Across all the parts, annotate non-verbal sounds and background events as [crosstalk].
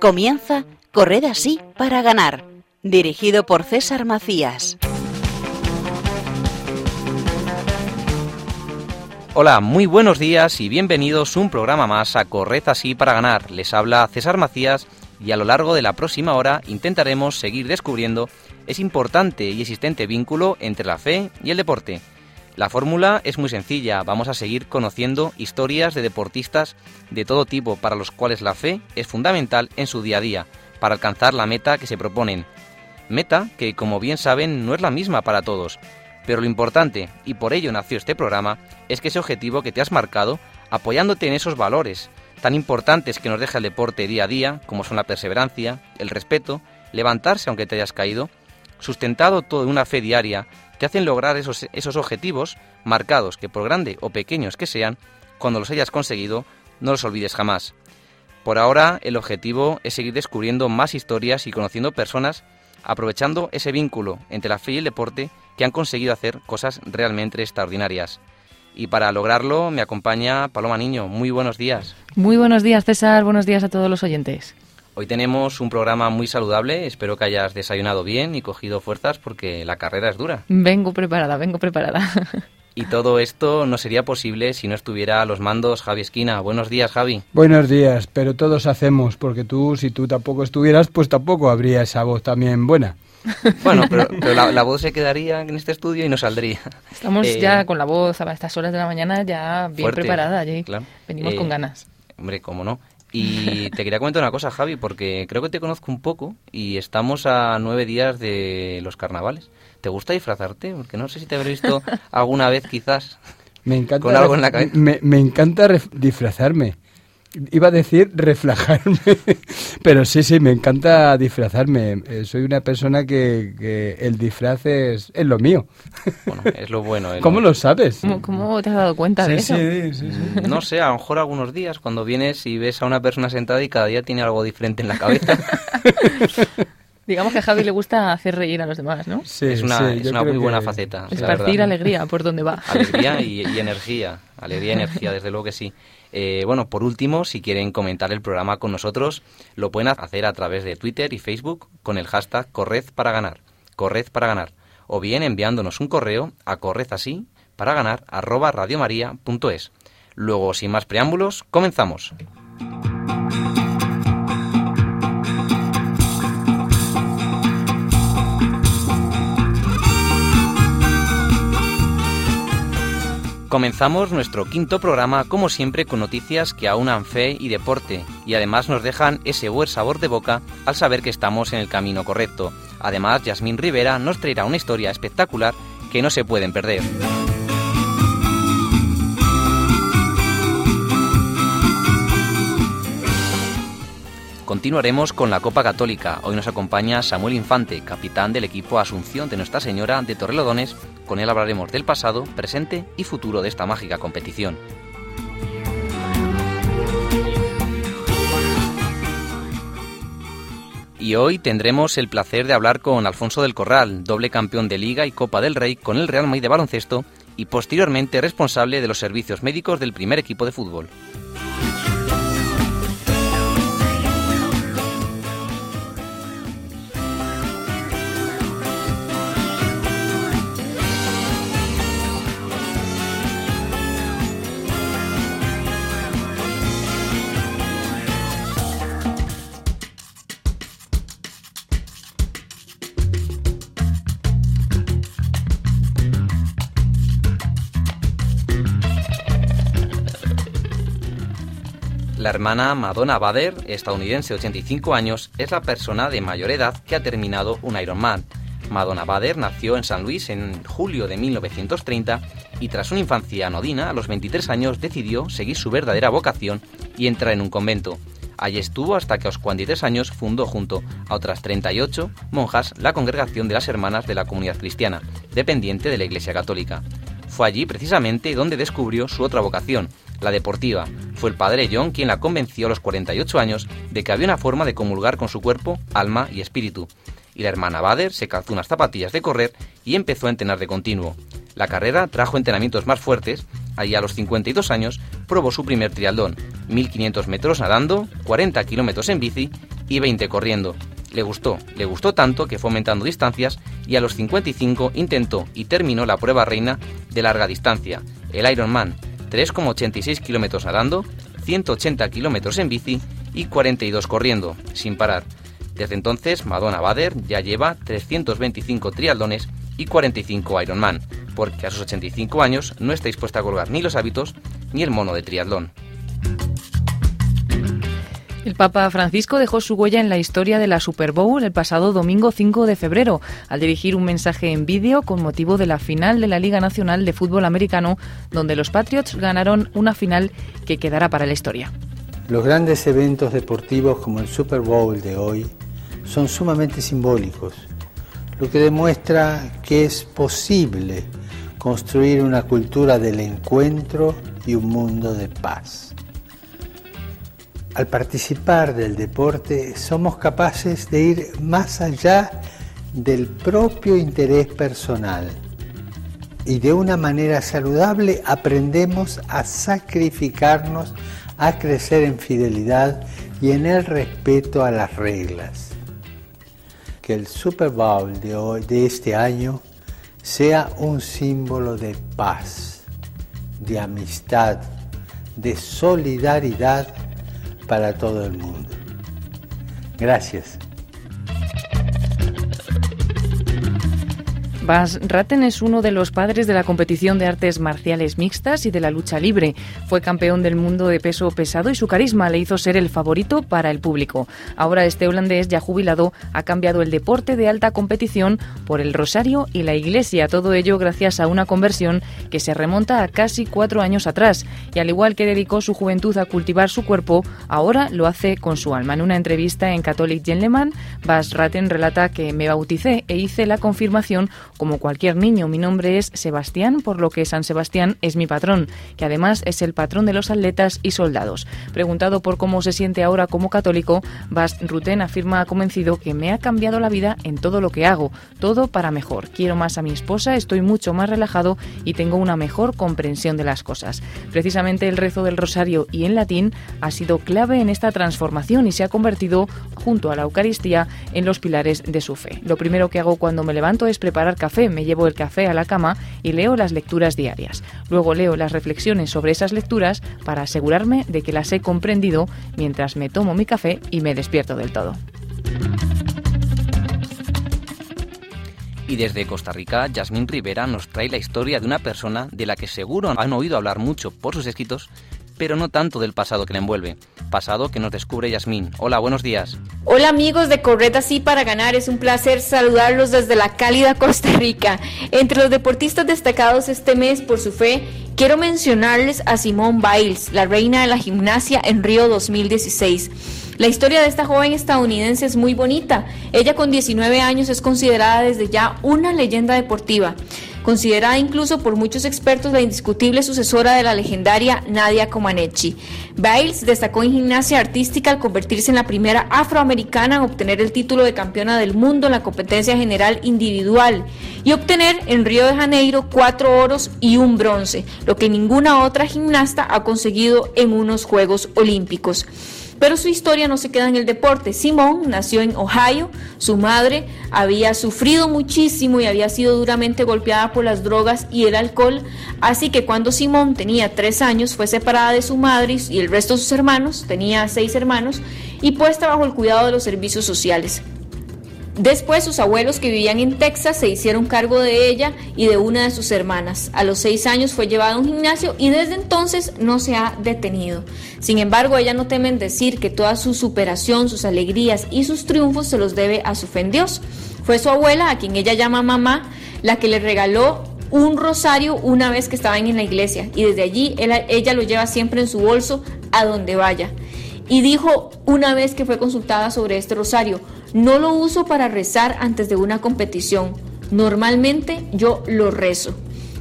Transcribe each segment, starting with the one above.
Comienza Corred así para ganar, dirigido por César Macías. Hola, muy buenos días y bienvenidos un programa más a Corred así para ganar. Les habla César Macías y a lo largo de la próxima hora intentaremos seguir descubriendo ese importante y existente vínculo entre la fe y el deporte. La fórmula es muy sencilla, vamos a seguir conociendo historias de deportistas de todo tipo para los cuales la fe es fundamental en su día a día, para alcanzar la meta que se proponen. Meta que, como bien saben, no es la misma para todos, pero lo importante, y por ello nació este programa, es que ese objetivo que te has marcado, apoyándote en esos valores tan importantes que nos deja el deporte día a día, como son la perseverancia, el respeto, levantarse aunque te hayas caído, sustentado todo en una fe diaria, te hacen lograr esos, esos objetivos marcados que por grande o pequeños que sean, cuando los hayas conseguido, no los olvides jamás. Por ahora, el objetivo es seguir descubriendo más historias y conociendo personas, aprovechando ese vínculo entre la fe y el deporte que han conseguido hacer cosas realmente extraordinarias. Y para lograrlo me acompaña Paloma Niño. Muy buenos días. Muy buenos días, César. Buenos días a todos los oyentes. Hoy tenemos un programa muy saludable. Espero que hayas desayunado bien y cogido fuerzas porque la carrera es dura. Vengo preparada, vengo preparada. Y todo esto no sería posible si no estuviera a los mandos Javi Esquina. Buenos días, Javi. Buenos días, pero todos hacemos, porque tú, si tú tampoco estuvieras, pues tampoco habría esa voz también buena. [laughs] Bueno, pero, la, voz se quedaría en este estudio y no saldría. Estamos eh, ya con la voz a estas horas de la mañana ya bien preparada. Allí. Venimos con eh, ganas. Hombre, cómo no. Y te quería comentar una cosa, Javi, porque creo que te conozco un poco y estamos a nueve días de los carnavales. ¿Te gusta disfrazarte? Porque no sé si te habré visto [laughs] alguna vez quizás me encanta con algo en la cabeza. Me, me encanta disfrazarme. Iba a decir reflejarme, [laughs] pero sí, sí, me encanta disfrazarme. Eh, soy una persona que, el disfraz es, lo mío. Bueno, es lo bueno. [laughs] ¿Cómo lo sabes? ¿Cómo, te has dado cuenta de eso? Sí, sí, sí. [laughs] No sé, a lo mejor algunos días cuando vienes y ves a una persona sentada y cada día tiene algo diferente en la cabeza. Digamos que a Javi le gusta hacer reír a los demás, ¿no? Sí, es una, es una muy buena faceta. Esparcir alegría por donde va. Alegría y, y energía. Alegría y energía, desde luego que sí. Eh, bueno, por último, si quieren comentar el programa con nosotros, lo pueden hacer a través de Twitter y Facebook con el hashtag Corred para ganar, Corred para ganar, o bien enviándonos un correo a corred así para ganar arroba. Luego, sin más preámbulos, comenzamos. Comenzamos nuestro quinto programa, como siempre, con noticias que aunan fe y deporte, y además nos dejan ese buen sabor de boca al saber que estamos en el camino correcto. Además, Yasmín Rivera nos traerá una historia espectacular que no se pueden perder. Continuaremos con la Copa Católica. Hoy nos acompaña Samuel Infante, capitán del equipo Asunción de Nuestra Señora de Torrelodones. Con él hablaremos del pasado, presente y futuro de esta mágica competición. Y hoy tendremos el placer de hablar con Alfonso del Corral, doble campeón de Liga y Copa del Rey con el Real Madrid de baloncesto y posteriormente responsable de los servicios médicos del primer equipo de fútbol. La hermana Madonna Bader, estadounidense de 85 años, es la persona de mayor edad que ha terminado un Ironman. Madonna Bader nació en San Luis en julio de 1930 y tras una infancia anodina, a los 23 años decidió seguir su verdadera vocación y entrar en un convento. Allí estuvo hasta que a los 43 años fundó junto a otras 38 monjas la Congregación de las Hermanas de la Comunidad Cristiana, dependiente de la Iglesia Católica. Fue allí precisamente donde descubrió su otra vocación, la deportiva. Fue el padre John quien la convenció a los 48 años de que había una forma de comulgar con su cuerpo, alma y espíritu. Y la hermana Bader se calzó unas zapatillas de correr y empezó a entrenar de continuo. La carrera trajo entrenamientos más fuertes y a los 52 años probó su primer triatlón, 1500 metros nadando, 40 kilómetros en bici y 20 corriendo. Le gustó, le gustó tanto que fue aumentando distancias y a los 55 intentó y terminó la prueba reina de larga distancia, el Ironman, 3,86 kilómetros nadando, 180 kilómetros en bici y 42 corriendo, sin parar. Desde entonces, Madonna Bader ya lleva 325 triatlones y 45 Ironman, porque a sus 85 años no está dispuesta a colgar ni los hábitos ni el mono de triatlón. El Papa Francisco dejó su huella en la historia de la Super Bowl el pasado domingo 5 de febrero, al dirigir un mensaje en vídeo con motivo de la final de la Liga Nacional de Fútbol Americano, donde los Patriots ganaron una final que quedará para la historia. Los grandes eventos deportivos como el Super Bowl de hoy son sumamente simbólicos, lo que demuestra que es posible construir una cultura del encuentro y un mundo de paz. Al participar del deporte somos capaces de ir más allá del propio interés personal y de una manera saludable aprendemos a sacrificarnos, a crecer en fidelidad y en el respeto a las reglas. Que el Super Bowl de, hoy, de este año sea un símbolo de paz, de amistad, de solidaridad para todo el mundo. Gracias. Bas Ratten es uno de los padres de la competición de artes marciales mixtas y de la lucha libre. Fue campeón del mundo de peso pesado y su carisma le hizo ser el favorito para el público. Ahora este holandés ya jubilado ha cambiado el deporte de alta competición por el rosario y la iglesia. Todo ello gracias a una conversión que se remonta a casi cuatro años atrás. Y al igual que dedicó su juventud a cultivar su cuerpo, ahora lo hace con su alma. En una entrevista en Catholic Gentleman, Bas Ratten relata que me bauticé e hice la confirmación como cualquier niño. Mi nombre es Sebastián, por lo que San Sebastián es mi patrón, que además es el patrón de los atletas y soldados. Preguntado por cómo se siente ahora como católico, Bast Ruten afirma convencido que me ha cambiado la vida en todo lo que hago, todo para mejor. Quiero más a mi esposa, estoy mucho más relajado y tengo una mejor comprensión de las cosas. Precisamente el rezo del rosario y en latín ha sido clave en esta transformación y se ha convertido, junto a la Eucaristía, en los pilares de su fe. Lo primero que hago cuando me levanto es preparar me llevo el café a la cama y leo las lecturas diarias. Luego leo las reflexiones sobre esas lecturas para asegurarme de que las he comprendido mientras me tomo mi café y me despierto del todo. Y desde Costa Rica, Yasmín Rivera nos trae la historia de una persona de la que seguro han oído hablar mucho por sus escritos, pero no tanto del pasado que le envuelve. Pasado que nos descubre Yasmín. Hola, buenos días. Hola amigos de Correta Sí para Ganar, es un placer saludarlos desde la cálida Costa Rica. Entre los deportistas destacados este mes por su fe, quiero mencionarles a Simone Biles, la reina de la gimnasia en Río 2016. La historia de esta joven estadounidense es muy bonita. Ella con 19 años es considerada desde ya una leyenda deportiva considerada incluso por muchos expertos la indiscutible sucesora de la legendaria Nadia Comaneci. Biles destacó en gimnasia artística al convertirse en la primera afroamericana en obtener el título de campeona del mundo en la competencia general individual y obtener en Río de Janeiro cuatro oros y un bronce, lo que ninguna otra gimnasta ha conseguido en unos Juegos Olímpicos. Pero su historia no se queda en el deporte. Simón nació en Ohio, su madre había sufrido muchísimo y había sido duramente golpeada por las drogas y el alcohol, así que cuando Simón tenía tres años fue separada de su madre y el resto de sus hermanos, tenía seis hermanos, y puesta bajo el cuidado de los servicios sociales. Después sus abuelos que vivían en Texas se hicieron cargo de ella y de una de sus hermanas. A los seis años fue llevada a un gimnasio y desde entonces no se ha detenido. Sin embargo, ella no teme en decir que toda su superación, sus alegrías y sus triunfos se los debe a su fe en Dios. Fue su abuela, a quien ella llama mamá, la que le regaló un rosario una vez que estaban en la iglesia y desde allí ella lo lleva siempre en su bolso a donde vaya. Y dijo una vez que fue consultada sobre este rosario, no lo uso para rezar antes de una competición. Normalmente yo lo rezo.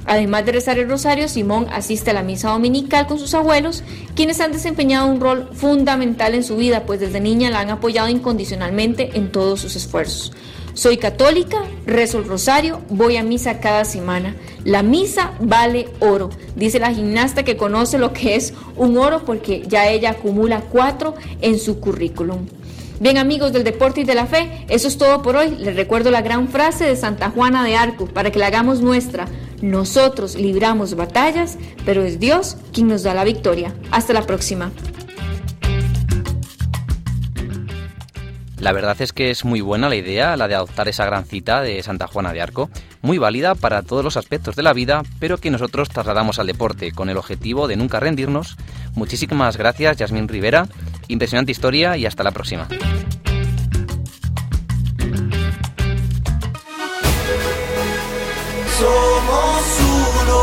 Además de rezar el rosario, Simón asiste a la misa dominical con sus abuelos, quienes han desempeñado un rol fundamental en su vida, pues desde niña la han apoyado incondicionalmente en todos sus esfuerzos. Soy católica, rezo el rosario, voy a misa cada semana. La misa vale oro, dice la gimnasta que conoce lo que es un oro porque ya ella acumula cuatro en su currículum. Bien amigos del deporte y de la fe, eso es todo por hoy. Les recuerdo la gran frase de Santa Juana de Arco para que la hagamos nuestra. Nosotros libramos batallas, pero es Dios quien nos da la victoria. Hasta la próxima. La verdad es que es muy buena la idea, la de adoptar esa gran cita de Santa Juana de Arco, muy válida para todos los aspectos de la vida, pero que nosotros trasladamos al deporte con el objetivo de nunca rendirnos. Muchísimas gracias, Yasmín Rivera, impresionante historia y hasta la próxima. Somos uno,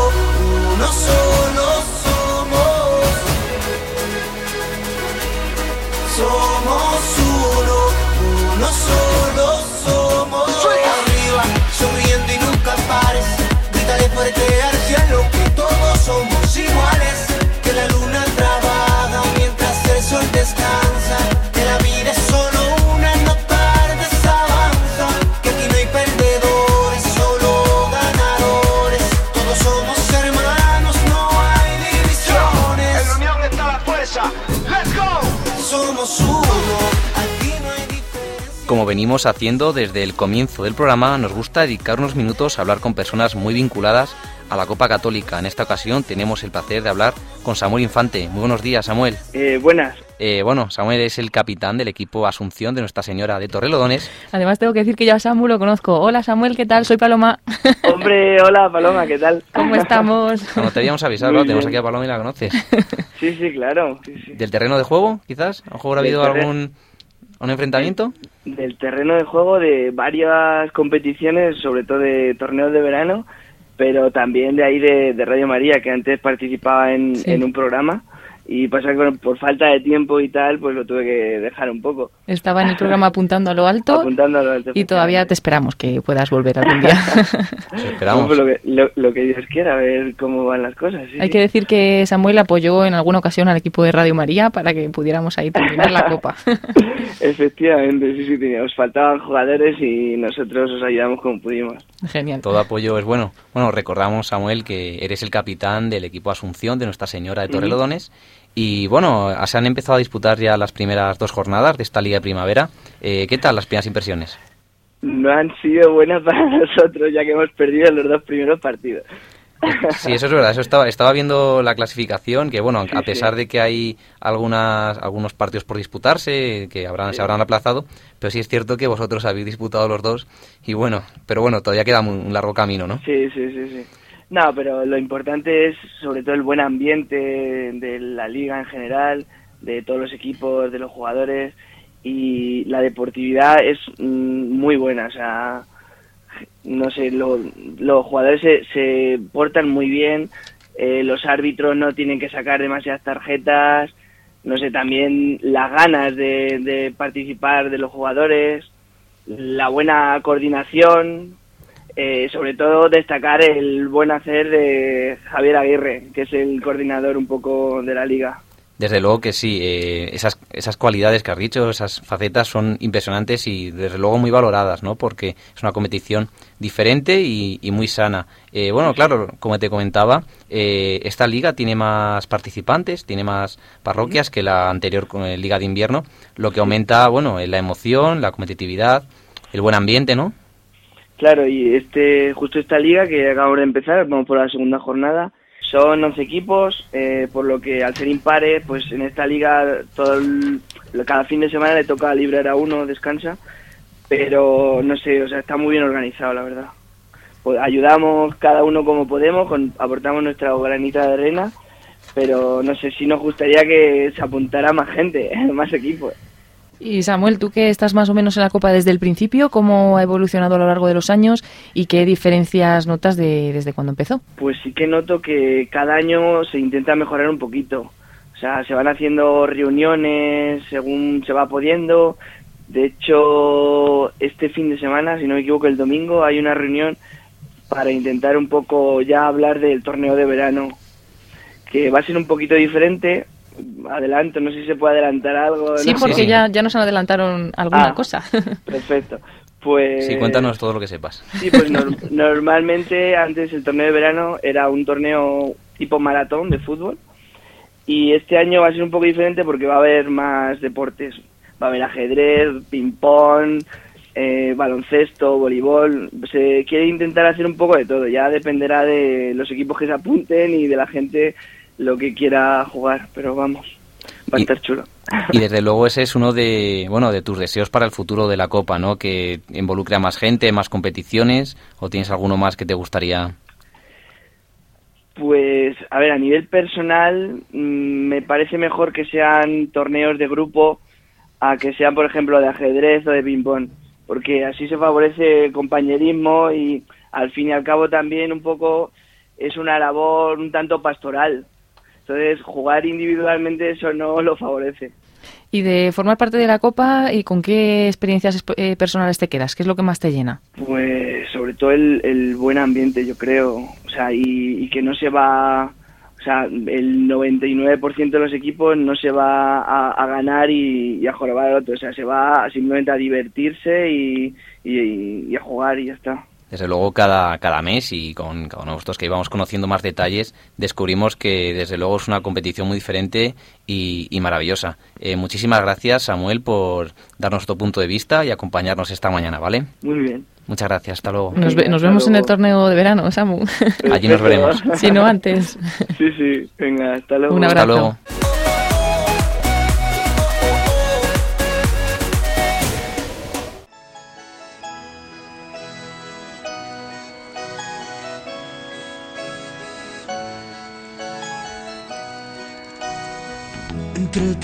uno solo somos. Somos uno, uno solo somos. Como venimos haciendo desde el comienzo del programa, nos gusta dedicar unos minutos a hablar con personas muy vinculadas a la Copa Católica. En esta ocasión tenemos el placer de hablar con Samuel Infante. Muy buenos días, Samuel. Eh, buenas. Eh, bueno, Samuel es el capitán del equipo Asunción de Nuestra Señora de Torrelodones. Además tengo que decir que yo a Samu lo conozco. Hola Samuel, ¿qué tal? Soy Paloma. [laughs] Hombre, hola Paloma, ¿qué tal? ¿Cómo estamos? Como te habíamos avisado, ¿no? tenemos aquí a Paloma y la conoces. [laughs] Sí, sí, claro. sí, sí. ¿Del terreno de juego, quizás? ¿A lo mejor ha habido algún un enfrentamiento? Del terreno de juego de varias competiciones, sobre todo de torneos de verano, pero también de ahí de, de Radio María, que antes participaba en, Sí. en un programa y pasa que por falta de tiempo y tal, pues lo tuve que dejar un poco. Estaba en el programa apuntando a lo alto [laughs] Apuntándolo al y todavía te esperamos que puedas volver algún día. [laughs] Os esperamos. Lo, que, lo, lo que Dios quiera, a ver cómo van las cosas. sí, Hay que decir que Samuel apoyó en alguna ocasión al equipo de Radio María para que pudiéramos ahí terminar la copa. [laughs] Efectivamente, sí, sí, tenía- os faltaban jugadores y nosotros os ayudamos como pudimos. Genial. Todo apoyo es bueno. Bueno, recordamos, Samuel, que eres el capitán del equipo Asunción de Nuestra Señora de Torrelodones. Y bueno, se han empezado a disputar ya las primeras dos jornadas de esta Liga de Primavera. Eh, ¿Qué tal las primeras impresiones? No han sido buenas [laughs] para nosotros, ya que hemos perdido los dos primeros partidos. Sí, eso es verdad. Eso estaba, estaba viendo la clasificación, que bueno, a pesar sí. de que hay algunas, algunos partidos por disputarse, que habrán, se habrán aplazado, pero sí es cierto que vosotros habéis disputado los dos. Y bueno, pero bueno, todavía queda un, un largo camino, ¿no? Sí, sí, sí, sí. No, pero lo importante es sobre todo el buen ambiente de la liga en general, de todos los equipos, de los jugadores y la deportividad es mm, muy buena, o sea, no sé, lo- los jugadores se, se portan muy bien, eh, los árbitros no tienen que sacar demasiadas tarjetas, no sé, también las ganas de, de participar de los jugadores, la buena coordinación, eh, sobre todo destacar el buen hacer de Javier Aguirre, que es el coordinador un poco de la liga. Desde luego que sí, eh, esas, esas cualidades que has dicho, esas facetas son impresionantes y desde luego muy valoradas, ¿no? Porque es una competición diferente y, muy sana. Eh, bueno, claro, como te comentaba, eh, esta liga tiene más participantes, tiene más parroquias que la anterior liga de invierno, lo que aumenta, bueno, la emoción, la competitividad, el buen ambiente, ¿no? Claro, y este justo esta liga que acabamos de empezar, vamos por la segunda jornada, son 11 equipos, eh, por lo que al ser impares, pues en esta liga todo el- cada fin de semana le toca librar a uno, descansa, pero no sé, o sea, está muy bien organizado, la verdad. Pues ayudamos cada uno como podemos, con- aportamos nuestra granita de arena, pero no sé si nos gustaría que se apuntara más gente, [laughs] más equipos. Y Samuel, tú que estás más o menos en la Copa desde el principio, ¿cómo ha evolucionado a lo largo de los años y qué diferencias notas de, desde cuando empezó? Pues sí que noto que cada año se intenta mejorar un poquito. O sea, se van haciendo reuniones según se va pudiendo. De hecho, este fin de semana, si no me equivoco, el domingo hay una reunión para intentar un poco ya hablar del torneo de verano, que va a ser un poquito diferente. Adelanto, no sé si se puede adelantar algo. Sí, no porque ya, ya nos adelantaron alguna Ah. cosa. [laughs] Perfecto. Pues... Sí, cuéntanos todo lo que sepas. Sí, pues normalmente antes el torneo de verano era un torneo tipo maratón de fútbol y este año va a ser un poco diferente porque va a haber más deportes. Va a haber ajedrez, ping-pong, eh, baloncesto, voleibol. Se quiere intentar hacer un poco de todo. Ya dependerá de los equipos que se apunten y de la gente lo que quiera jugar. Pero vamos, va a estar chulo. Y desde luego ese es uno de, bueno, de tus deseos para el futuro de la Copa, ¿no? Que involucre a más gente, más competiciones, o tienes alguno más que te gustaría. Pues, a ver, a nivel personal, mm, me parece mejor que sean torneos de grupo a que sean, por ejemplo, de ajedrez o de ping-pong, porque así se favorece el compañerismo y al fin y al cabo también un poco es una labor un tanto pastoral, entonces, jugar individualmente eso no lo favorece. Y de formar parte de la Copa, ¿y con qué experiencias eh, personales te quedas? ¿Qué es lo que más te llena? Pues sobre todo el, buen ambiente, yo creo. O sea, y, que no se va... O sea, el 99% de los equipos no se va a, ganar y, a jorobar al otro. O sea, se va simplemente a divertirse y a jugar y ya está desde luego cada, cada mes y con, con nosotros que íbamos conociendo más detalles, descubrimos que desde luego es una competición muy diferente y, maravillosa. Eh, muchísimas gracias Samuel por darnos tu punto de vista y acompañarnos esta mañana, ¿vale? Muy bien. Muchas gracias, hasta luego. Nos, vemos en el torneo de verano, Samu. Allí nos veremos. [laughs] si no antes. Sí, sí, venga, hasta luego. Un abrazo. Hasta luego.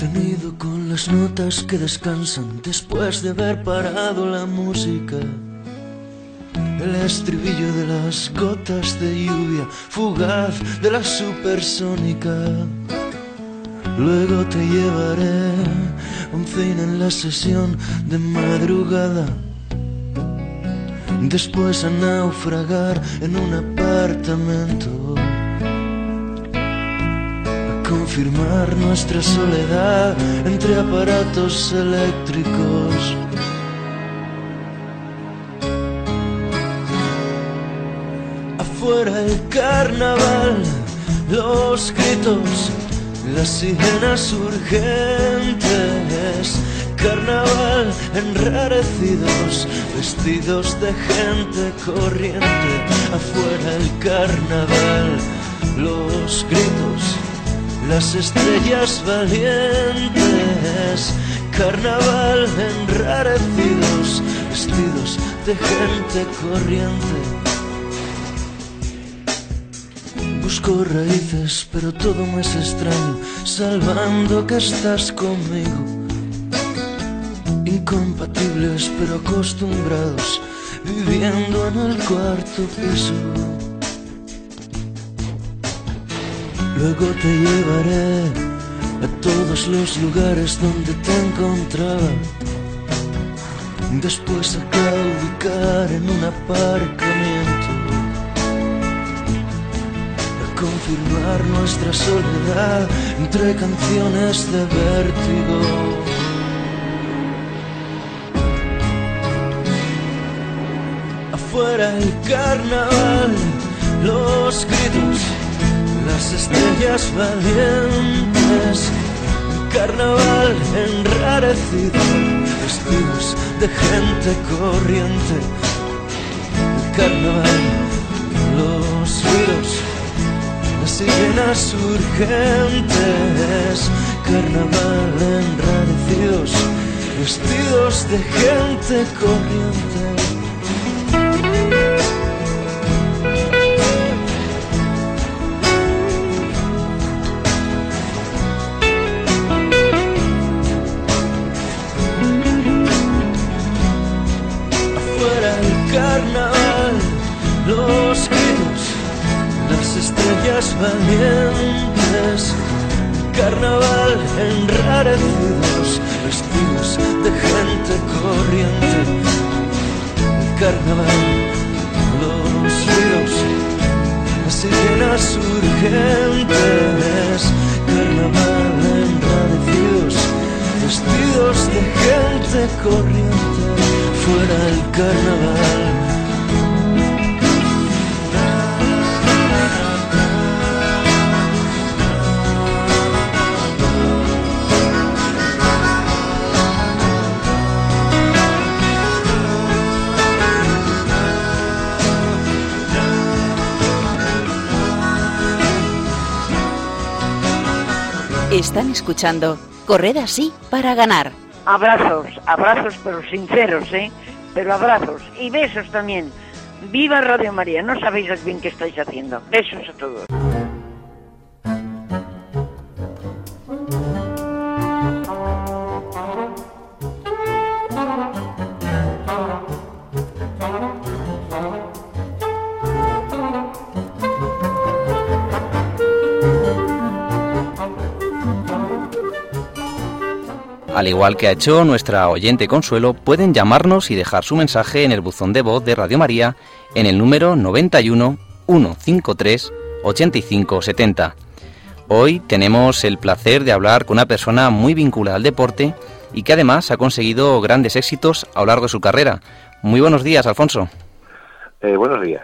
Entretenido con las notas que descansan después de haber parado la música. El estribillo de las gotas de lluvia fugaz de la supersónica. Luego te llevaré un cine en la sesión de madrugada. Después a naufragar en un apartamento confirmar nuestra soledad entre aparatos eléctricos. Afuera el carnaval, los gritos, las sirenas urgentes. Carnaval enrarecidos, vestidos de gente corriente. Afuera el carnaval, los gritos las estrellas valientes, carnaval enrarecidos, vestidos de gente corriente. Busco raíces, pero todo me es extraño, salvando que estás conmigo. Incompatibles, pero acostumbrados, viviendo en el cuarto piso. Luego te llevaré a todos los lugares donde te encontraba. Después a claudicar en un aparcamiento. A confirmar nuestra soledad entre canciones de vértigo. Afuera el carnaval, los gritos las estrellas valientes, carnaval enrarecido, vestidos de gente corriente, carnaval, los giros, las sirenas urgentes, carnaval enrarecidos, vestidos de gente corriente. Enrarecidos, vestidos de gente corriente, carnaval, los ríos, las sirenas urgentes, carnaval enrarecidos, vestidos de gente corriente, fuera el carnaval. Están escuchando Corred así para ganar. Abrazos, abrazos pero sinceros, ¿eh? Pero abrazos y besos también. Viva Radio María, no sabéis bien que estáis haciendo. Besos a todos. Al igual que ha hecho nuestra oyente Consuelo, pueden llamarnos y dejar su mensaje en el buzón de voz de Radio María en el número 91 153 8570. Hoy tenemos el placer de hablar con una persona muy vinculada al deporte y que además ha conseguido grandes éxitos a lo largo de su carrera. Muy buenos días, Alfonso. Eh, buenos días.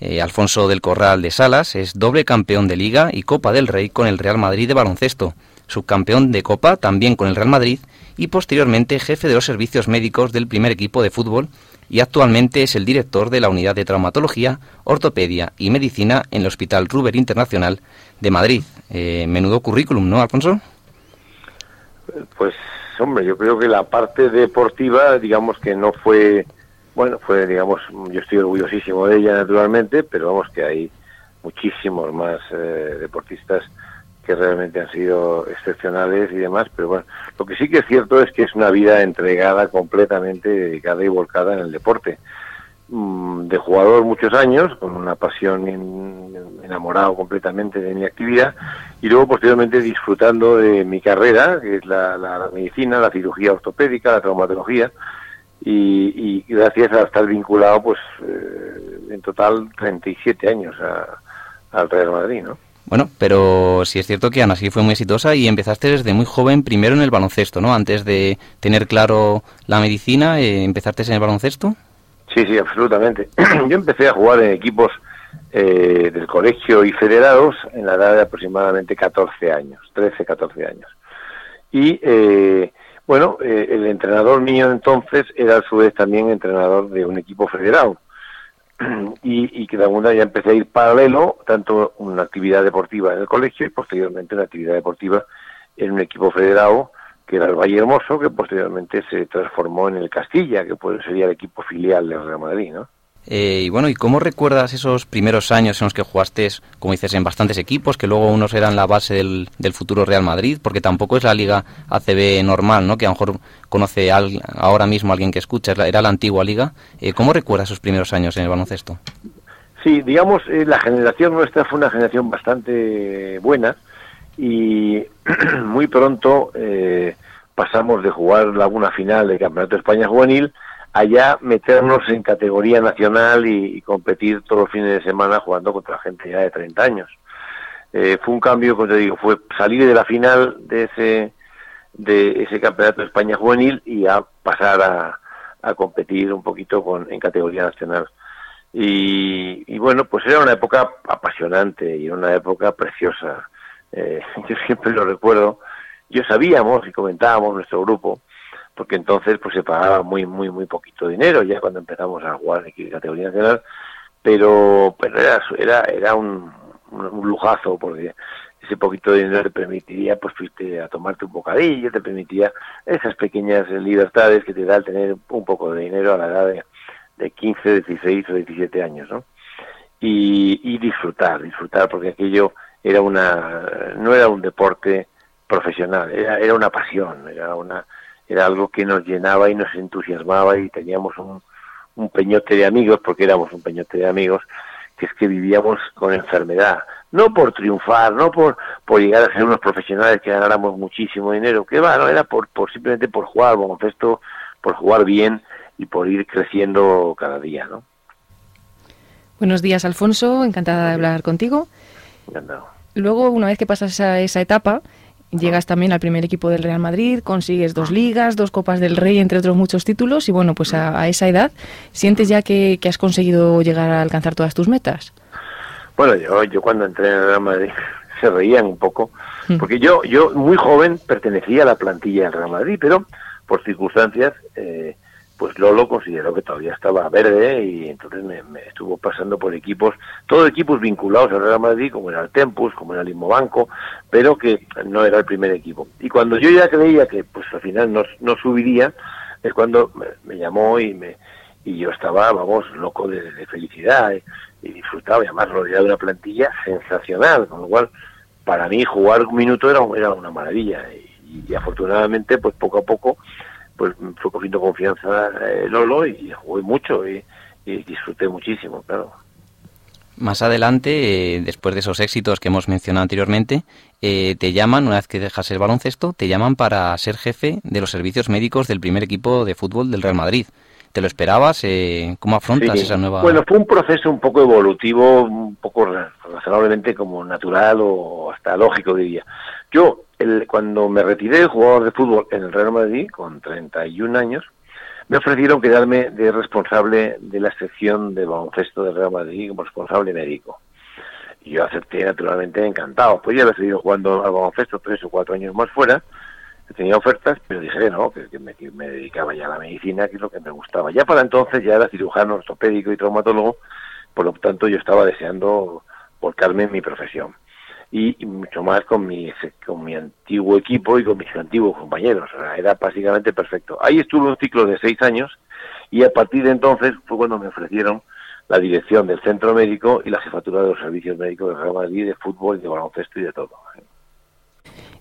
Eh, Alfonso del Corral de Salas es doble campeón de Liga y Copa del Rey con el Real Madrid de baloncesto subcampeón de Copa también con el Real Madrid y posteriormente jefe de los servicios médicos del primer equipo de fútbol y actualmente es el director de la unidad de traumatología, ortopedia y medicina en el Hospital Ruber Internacional de Madrid. Eh, menudo currículum, ¿no, Alfonso? Pues, hombre, yo creo que la parte deportiva, digamos que no fue, bueno, fue, digamos, yo estoy orgullosísimo de ella naturalmente, pero vamos que hay muchísimos más eh, deportistas que realmente han sido excepcionales y demás, pero bueno, lo que sí que es cierto es que es una vida entregada completamente, dedicada y volcada en el deporte. Mm, de jugador muchos años, con una pasión enamorado completamente de mi actividad, y luego posteriormente disfrutando de mi carrera, que es la, medicina, la cirugía ortopédica, la traumatología, y, gracias a estar vinculado, pues, eh, en total 37 años al Real Madrid, ¿no? Bueno, pero sí es cierto que Ana sí fue muy exitosa y empezaste desde muy joven primero en el baloncesto, ¿no? Antes de tener claro la medicina, eh, ¿empezaste en el baloncesto? Sí, sí, absolutamente. [clears throat] Yo empecé a jugar en equipos eh, del colegio y federados en la edad de aproximadamente 14 años, 13, 14 años. Y eh, bueno, eh, el entrenador mío entonces era a su vez también entrenador de un equipo federado. [clears throat] y, que de alguna ya empecé a ir paralelo, tanto una actividad deportiva en el colegio y posteriormente una actividad deportiva en un equipo federado que era el Valle Hermoso, que posteriormente se transformó en el Castilla, que pues sería el equipo filial del Real Madrid, ¿no? Eh, y bueno, ¿y cómo recuerdas esos primeros años en los que jugaste, como dices, en bastantes equipos, que luego unos eran la base del, del futuro Real Madrid? Porque tampoco es la liga ACB normal, ¿no? Que a lo mejor conoce ahora mismo alguien que escucha, era la antigua liga. Eh, ¿Cómo recuerdas esos primeros años en el baloncesto? Sí, digamos, eh, la generación nuestra fue una generación bastante buena y [clears throat] muy pronto pasamos de jugar alguna final del Campeonato de España Juvenil allá meternos en categoría nacional y, competir todos los fines de semana jugando contra gente ya de 30 años. Eh, fue un cambio, como te digo, fue salir de la final de ese de ese campeonato de España juvenil y a pasar a, a competir un poquito con, en categoría nacional. Y, y, bueno, pues era una época apasionante y una época preciosa. Eh, [laughs] yo siempre lo recuerdo. Yo sabíamos y comentábamos nuestro grupo porque entonces pues se pagaba muy muy muy poquito dinero ya cuando empezamos a jugar en categoría nacional pero pero era era, era un, lujazo porque ese poquito de dinero te permitiría pues fuiste a tomarte un bocadillo te permitía esas pequeñas libertades que te da el tener un poco de dinero a la edad de, de 15 16 o 17 años no y, y disfrutar disfrutar porque aquello era una no era un deporte profesional era era una pasión era una era algo que nos llenaba y nos entusiasmaba y teníamos un, un peñote de amigos, porque éramos un peñote de amigos, que es que vivíamos con enfermedad, no por triunfar, no por, por llegar a ser unos profesionales que ganáramos muchísimo dinero, que va, no, era por, por simplemente por jugar esto por jugar bien y por ir creciendo cada día, ¿no? Buenos días, Alfonso, encantada de hablar contigo. Encantado. Luego, una vez que pasas esa, esa etapa, Llegas también al primer equipo del Real Madrid, consigues dos ligas, dos Copas del Rey, entre otros muchos títulos, y bueno, pues a, esa edad, ¿sientes ya que, has conseguido llegar a alcanzar todas tus metas? Bueno, yo, yo cuando entré en el Real Madrid [laughs] se reían un poco, mm. porque yo, yo muy joven pertenecía a la plantilla del Real Madrid, pero por circunstancias eh, pues Lolo consideró que todavía estaba verde y entonces me, estuvo pasando por equipos, todos equipos vinculados al Real Madrid, como era el Tempus, como era el Banco, pero que no era el primer equipo. Y cuando yo ya creía que pues al final no, no subiría, es cuando me, llamó y me y yo estaba, vamos, loco de, felicidad y disfrutaba, y además rodeado de una plantilla sensacional, con lo cual para mí jugar un minuto era, era una maravilla y afortunadamente pues poco a poco pues fue cogiendo confianza eh, Lolo y jugué mucho y, disfruté muchísimo, claro. Más adelante, eh, después de esos éxitos que hemos mencionado anteriormente, eh, te llaman, una vez que dejas el baloncesto, te llaman para ser jefe de los servicios médicos del primer equipo de fútbol del Real Madrid. ¿Te lo esperabas? ¿Cómo afrontas esa nueva...? Bueno, fue un proceso un poco evolutivo, un poco razonablemente como natural o hasta lógico, diría. Yo cuando me retiré de jugador de fútbol en el Real Madrid, con 31 años, me ofrecieron quedarme de responsable de la sección de baloncesto del Real Madrid como responsable médico. Y yo acepté naturalmente encantado. Pues ya había seguido jugando al baloncesto tres o cuatro años más fuera, tenía ofertas, pero dije que no, que, me, dedicaba ya a la medicina, que es lo que me gustaba. Ya para entonces ya era cirujano, ortopédico y traumatólogo, por lo tanto yo estaba deseando volcarme en mi profesión y, mucho más con mi, con mi antiguo equipo y con mis antiguos compañeros. era básicamente perfecto. Ahí estuve un ciclo de seis años y a partir de entonces fue cuando me ofrecieron la dirección del centro médico y la jefatura de los servicios médicos de Real Madrid, de fútbol, de baloncesto y de todo.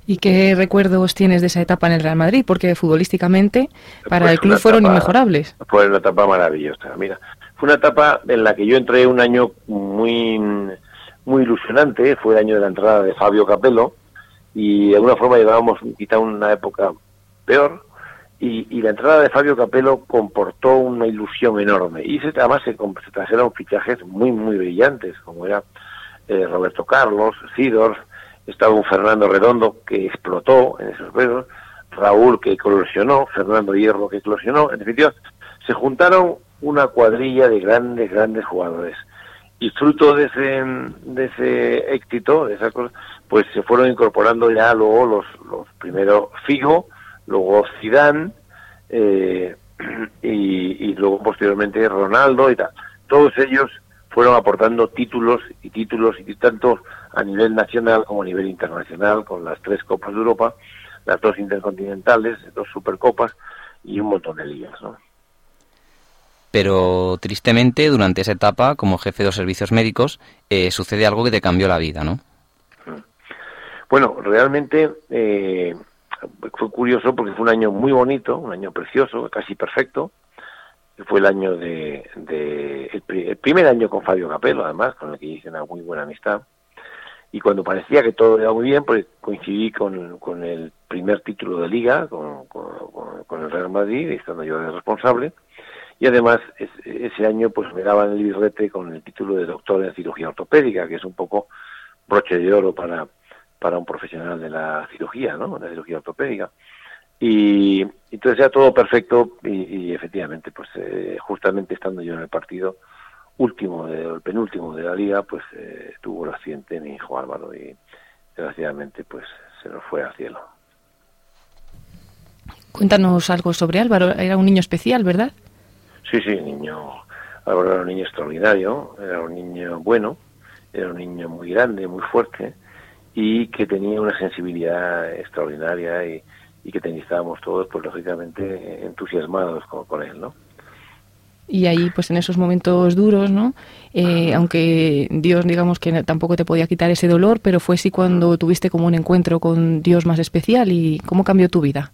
¿Y qué recuerdos tienes de esa etapa en el Real Madrid? Porque futbolísticamente para pues el club fueron inmejorables. Fue una etapa maravillosa. Mira, fue una etapa en la que yo entré un año muy muy ilusionante, fue el año de la entrada de Fabio Capello y de alguna forma llevábamos quizá una época peor y, la entrada de Fabio Capello comportó una ilusión enorme y se, además se, trajeron fichajes muy muy brillantes como era eh, Roberto Carlos, Sidor, estaba un Fernando Redondo que explotó en esos juegos, Raúl que eclosionó, Fernando Hierro que eclosionó, en definitiva se juntaron una cuadrilla de grandes, grandes jugadores y fruto de ese, de ese éxito, de esa cosa, pues se fueron incorporando ya luego los, los primero Figo, luego Zidane, eh, [clears throat] y, luego posteriormente Ronaldo y tal. Todos ellos fueron aportando títulos y títulos y tanto a nivel nacional como a nivel internacional, con las tres Copas de Europa, las dos intercontinentales, dos Supercopas y un montón de ligas, ¿no? Pero tristemente durante esa etapa como jefe de los servicios médicos eh, sucede algo que te cambió la vida, ¿no? Bueno, realmente eh, fue curioso porque fue un año muy bonito, un año precioso, casi perfecto. Fue el año de, el, primer año con Fabio Capello, además, con el que hice una muy buena amistad. Y cuando parecía que todo iba muy bien, pues coincidí con, con el primer título de liga, con, con, con el Real Madrid, estando yo de responsable y además ese año pues me daban el birrete con el título de doctor en cirugía ortopédica, que es un poco broche de oro para, para un profesional de la cirugía, ¿no? De la cirugía ortopédica. Y entonces ya todo perfecto y, efectivamente, pues eh, justamente estando yo en el partido último, el penúltimo de la liga, pues eh, tuvo el accidente mi hijo Álvaro y desgraciadamente pues se nos fue al cielo. Cuéntanos algo sobre Álvaro, era un niño especial, ¿verdad? Sí, sí, niño, Álvaro era un niño extraordinario, era un niño bueno, era un niño muy grande, muy fuerte y que tenía una sensibilidad extraordinaria y, que estábamos todos, pues lógicamente, entusiasmados con, él, ¿no? Y ahí, pues en esos momentos duros, ¿no? Eh, aunque Dios, digamos que tampoco te podía quitar ese dolor, pero fue sí cuando tuviste como un encuentro con Dios más especial y cómo cambió tu vida.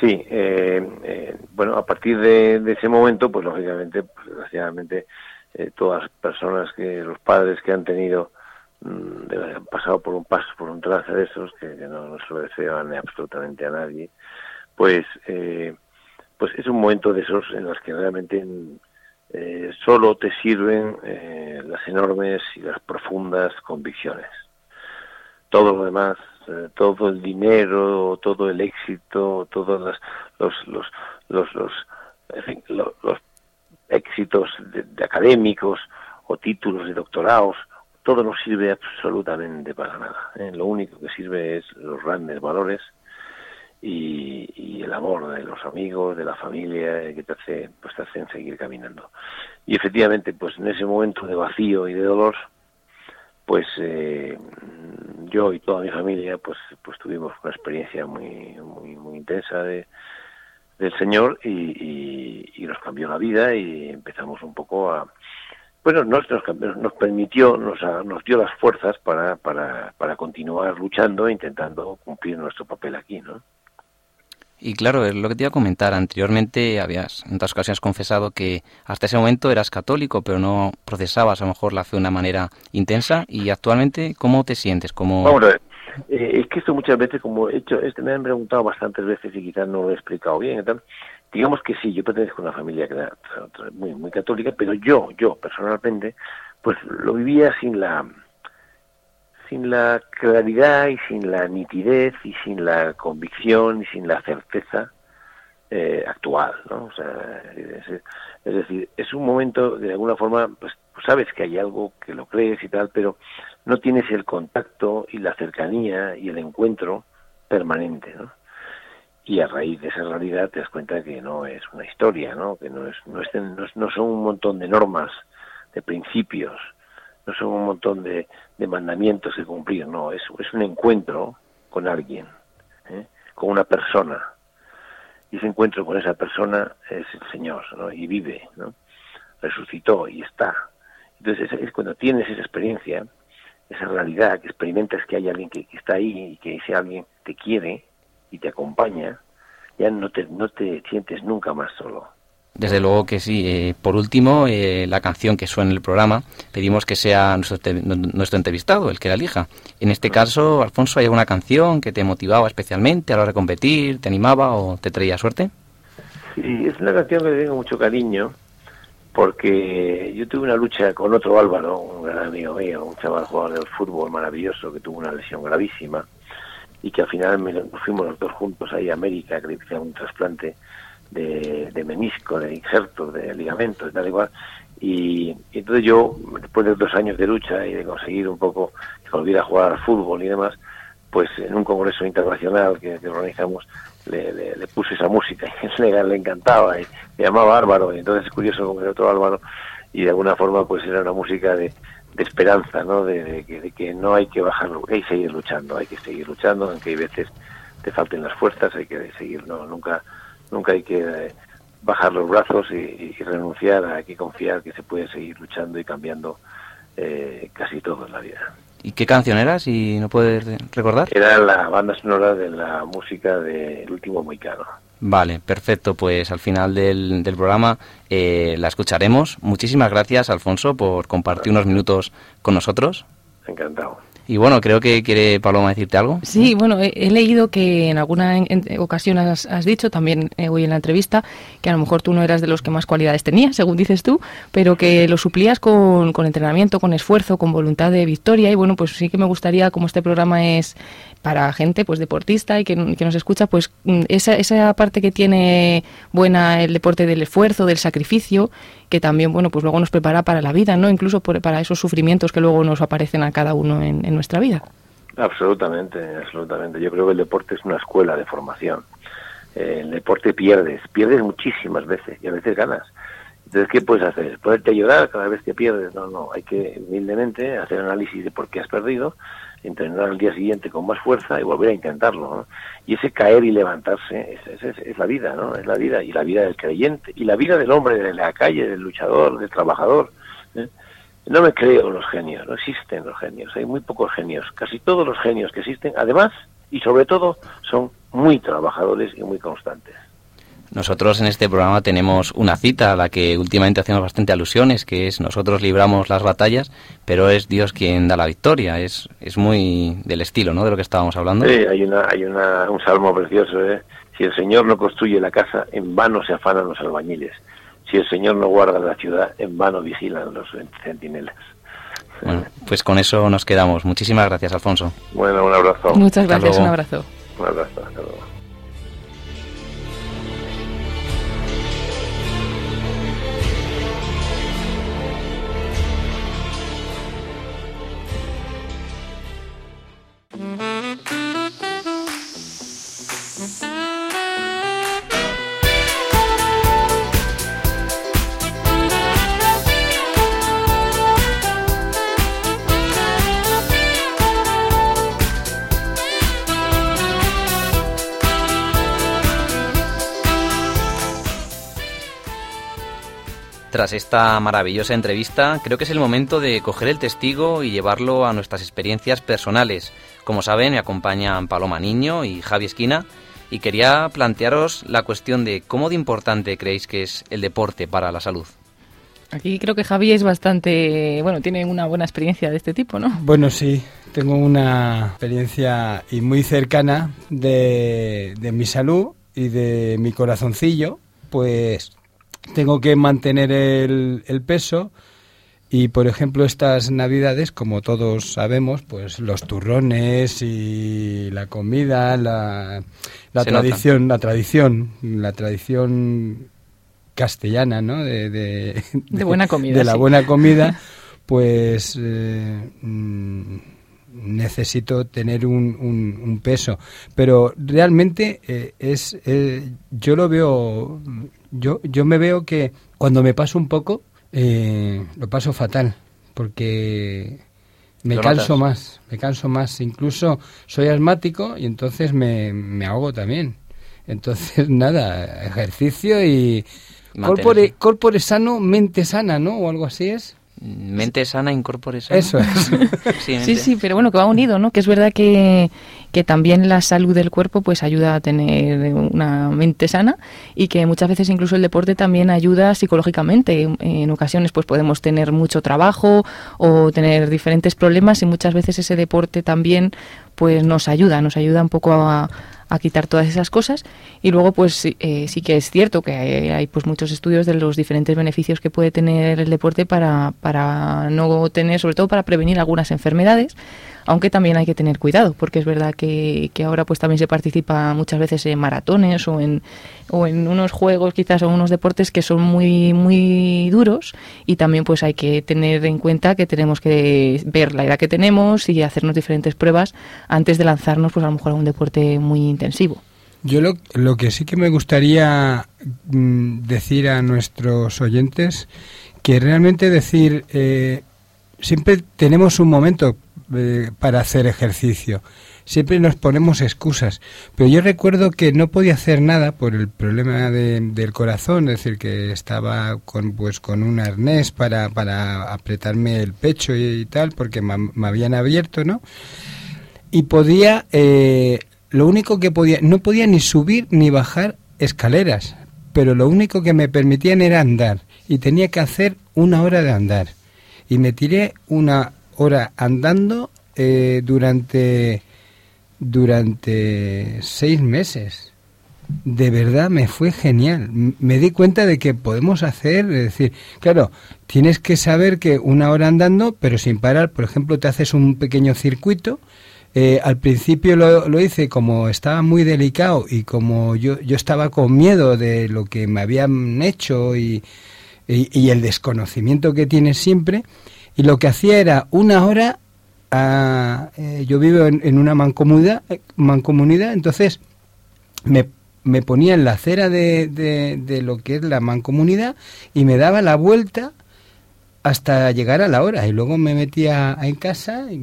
Sí, eh, eh, bueno, a partir de, ese momento, pues lógicamente, pues, desgraciadamente, eh, todas las personas que, los padres que han tenido, mm, han pasado por un paso, por un trance de esos, que, no, no, se absolutamente a nadie, pues, pues es un momento de esos en los que realmente solo te sirven las enormes y las profundas convicciones. Todo lo demás eh, todo el dinero, todo el éxito, todos los, los, los, los, los, éxitos de, académicos o títulos de doctorados, todo no sirve absolutamente para nada. ¿eh? Lo único que sirve es los grandes valores y, y, el amor de los amigos, de la familia, que te hace, pues te hacen seguir caminando. Y efectivamente, pues en ese momento de vacío y de dolor, pues eh, yo y toda mi familia pues pues tuvimos una experiencia muy muy muy intensa de del Señor y, y, nos cambió la vida y empezamos un poco a bueno nos nos, nos permitió nos, nos dio las fuerzas para, para para continuar luchando e intentando cumplir nuestro papel aquí no y claro, es lo que te iba a comentar. Anteriormente habías en otras ocasiones confesado que hasta ese momento eras católico, pero no procesabas a lo mejor la fe de una manera intensa. Y actualmente, ¿cómo te sientes? ¿Cómo... Vamos a ver. Es que esto muchas veces, como he hecho, este me han preguntado bastantes veces y quizás no lo he explicado bien. digamos que sí, yo pertenezco a una familia muy, muy católica, pero yo, yo personalmente, pues lo vivía sin la sin la claridad y sin la nitidez y sin la convicción y sin la certeza eh, actual, ¿no? O sea, es, decir, es un momento de alguna forma, pues sabes que hay algo que lo crees y tal, pero no tienes el contacto y la cercanía y el encuentro permanente, ¿no? Y a raíz de esa realidad te das cuenta que no es una historia, ¿no? Que no es, no, no son un montón de normas, de principios, no son un montón de, de mandamientos que cumplir, no, es, es un encuentro con alguien, ¿eh? con una persona. Y ese encuentro con esa persona es el Señor, ¿no? y vive, ¿no? resucitó y está. Entonces es, cuando tienes esa experiencia, esa realidad, que experimentas que hay alguien que, que, está ahí y que ese alguien te quiere y te acompaña, ya no te, no te sientes nunca más solo. Desde luego que sí. Eh, por último, eh, la canción que suena en el programa, pedimos que sea nuestro, nuestro entrevistado el que la elija. En este caso, Alfonso, ¿hay alguna canción que te motivaba especialmente a la hora de competir, te animaba o te traía suerte? Sí, es una canción que le tengo mucho cariño, porque yo tuve una lucha con otro Álvaro, un gran amigo mío, un chaval jugador del fútbol maravilloso que tuvo una lesión gravísima y que al final me, fuimos los dos juntos ahí a América, que le hicieron un trasplante de, de menisco, de injertos, de ligamentos y tal igual. Y, entonces yo, después de dos años de lucha y de conseguir un poco que volviera a jugar al fútbol y demás, pues en un congreso internacional que, organizamos le, le, puse esa música y [laughs] le, le encantaba y me llamaba Álvaro y entonces es curioso como el otro Álvaro y de alguna forma pues era una música de, de esperanza, ¿no? De, que, de, que, no hay que bajarlo, hay que seguir luchando, hay que seguir luchando, aunque hay veces te falten las fuerzas, hay que seguir, no, nunca nunca hay que eh, bajar los brazos y, renunciar, hay que confiar que se puede seguir luchando y cambiando eh, casi todo en la vida. ¿Y qué canción era, si no puedes recordar? Era la banda sonora de la música del último Moicano. Vale, perfecto. Pues al final del, del programa eh, la escucharemos. Muchísimas gracias, Alfonso, por compartir unos minutos con nosotros. Encantado. Y bueno, creo que quiere Paloma decirte algo. Sí, bueno, he, leído que en alguna ocasión has, dicho, también eh, hoy en la entrevista, que a lo mejor tú no eras de los que más cualidades tenías, según dices tú, pero que lo suplías con, con entrenamiento, con esfuerzo, con voluntad de victoria. Y bueno, pues sí que me gustaría, como este programa es para gente pues deportista y que, nos escucha, pues mm, esa, esa parte que tiene buena el deporte del esfuerzo, del sacrificio, que también, bueno, pues luego nos prepara para la vida, ¿no? Incluso para esos sufrimientos que luego nos aparecen a cada uno en, nuestra vida. Absolutamente, absolutamente. Yo creo que el deporte es una escuela de formación. Eh, el deporte pierdes, pierdes muchísimas veces y a veces ganas. Entonces, ¿qué puedes hacer? ¿Poderte ayudar cada vez que pierdes? No, no, hay que humildemente hacer análisis de por qué has perdido entrenar al día siguiente con más fuerza y volver a intentarlo. Y ese caer y levantarse es, es, la vida, ¿no? Es la vida y la vida del creyente y la vida del hombre de la calle, del luchador, del trabajador. ¿eh? No me creo los genios, no existen los genios, hay muy pocos genios. Casi todos los genios que existen, además y sobre todo, son muy trabajadores y muy constantes. Nosotros en este programa tenemos una cita a la que últimamente hacemos bastante alusiones, que es nosotros libramos las batallas, pero es Dios quien da la victoria. Es, es muy del estilo, ¿no? De lo que estábamos hablando. Sí, hay, una, hay una, un salmo precioso, ¿eh? Si el Señor no construye la casa, en vano se afanan los albañiles. Si el Señor no guarda la ciudad, en vano vigilan los centinelas. Bueno, pues con eso nos quedamos. Muchísimas gracias, Alfonso. Bueno, un abrazo. Muchas gracias, un abrazo. Un abrazo, Tras esta maravillosa entrevista, creo que es el momento de coger el testigo y llevarlo a nuestras experiencias personales. Como saben, me acompañan Paloma Niño y Javi Esquina, y quería plantearos la cuestión de cómo de importante creéis que es el deporte para la salud. Aquí creo que Javi es bastante, bueno, tiene una buena experiencia de este tipo, ¿no? Bueno, sí, tengo una experiencia y muy cercana de, de mi salud y de mi corazoncillo, pues tengo que mantener el, el peso y por ejemplo estas navidades, como todos sabemos, pues los turrones y la comida, la, la tradición, la tradición, la tradición castellana, ¿no? De, de, De buena [laughs] comida, De la sí. buena comida, [laughs] pues eh, mm, necesito tener un, un- un peso. Pero realmente eh, es, eh, yo lo veo, yo, yo me veo que cuando me paso un poco, eh, lo paso fatal, porque me ¿Lo canso notas? más, me canso más. Incluso soy asmático y entonces me, me ahogo también. Entonces, [laughs] nada, ejercicio y corpore, corpore sano, mente sana, ¿no? O algo así es. Mente sana, incorpore sana. Eso es. [laughs] Sí, Sí, sí, pero bueno, que va unido, ¿no? Que es verdad que, que también la salud del cuerpo pues ayuda a tener una mente sana y que muchas veces incluso el deporte también ayuda psicológicamente. En ocasiones pues podemos tener mucho trabajo o tener diferentes problemas y muchas veces ese deporte también pues nos ayuda, nos ayuda un poco a, a quitar todas esas cosas. Y luego pues sí, eh, sí que es cierto que hay, hay, pues muchos estudios de los diferentes beneficios que puede tener el deporte para, para no tener, sobre todo para prevenir algunas enfermedades, aunque también hay que tener cuidado porque es verdad que, que ahora pues también se participa muchas veces en maratones o en, o en unos juegos quizás o unos deportes que son muy muy duros y también pues hay que tener en cuenta que tenemos que ver la edad que tenemos y hacernos diferentes pruebas antes de lanzarnos pues a lo mejor a un deporte muy intensivo. Yo lo, lo que sí que me gustaría mm, decir a nuestros oyentes, que realmente decir, eh, siempre tenemos un momento eh, para hacer ejercicio, siempre nos ponemos excusas, pero yo recuerdo que no podía hacer nada por el problema de- del corazón, es decir, que estaba con, pues, con un arnés para, para apretarme el pecho y, tal, porque me, habían abierto, ¿no? y podía eh, lo único que podía no podía ni subir ni bajar escaleras pero lo único que me permitían era andar y tenía que hacer una hora de andar y me tiré una hora andando eh, durante durante seis meses de verdad me fue genial. Me di cuenta de que podemos hacer, es decir, claro, tienes que saber que una hora andando, pero sin parar, por ejemplo, te haces un pequeño circuito. Eh, al principio lo, lo hice como estaba muy delicado y como yo, yo estaba con miedo de lo que me habían hecho y, y, y el desconocimiento que tienes siempre. Y lo que hacía era una hora, a- eh, yo vivo en, en una mancomunidad, eh, mancomunidad, entonces me, me ponía en la acera de, de, de lo que es la mancomunidad y me daba la vuelta hasta llegar a la hora y luego me metía en casa y,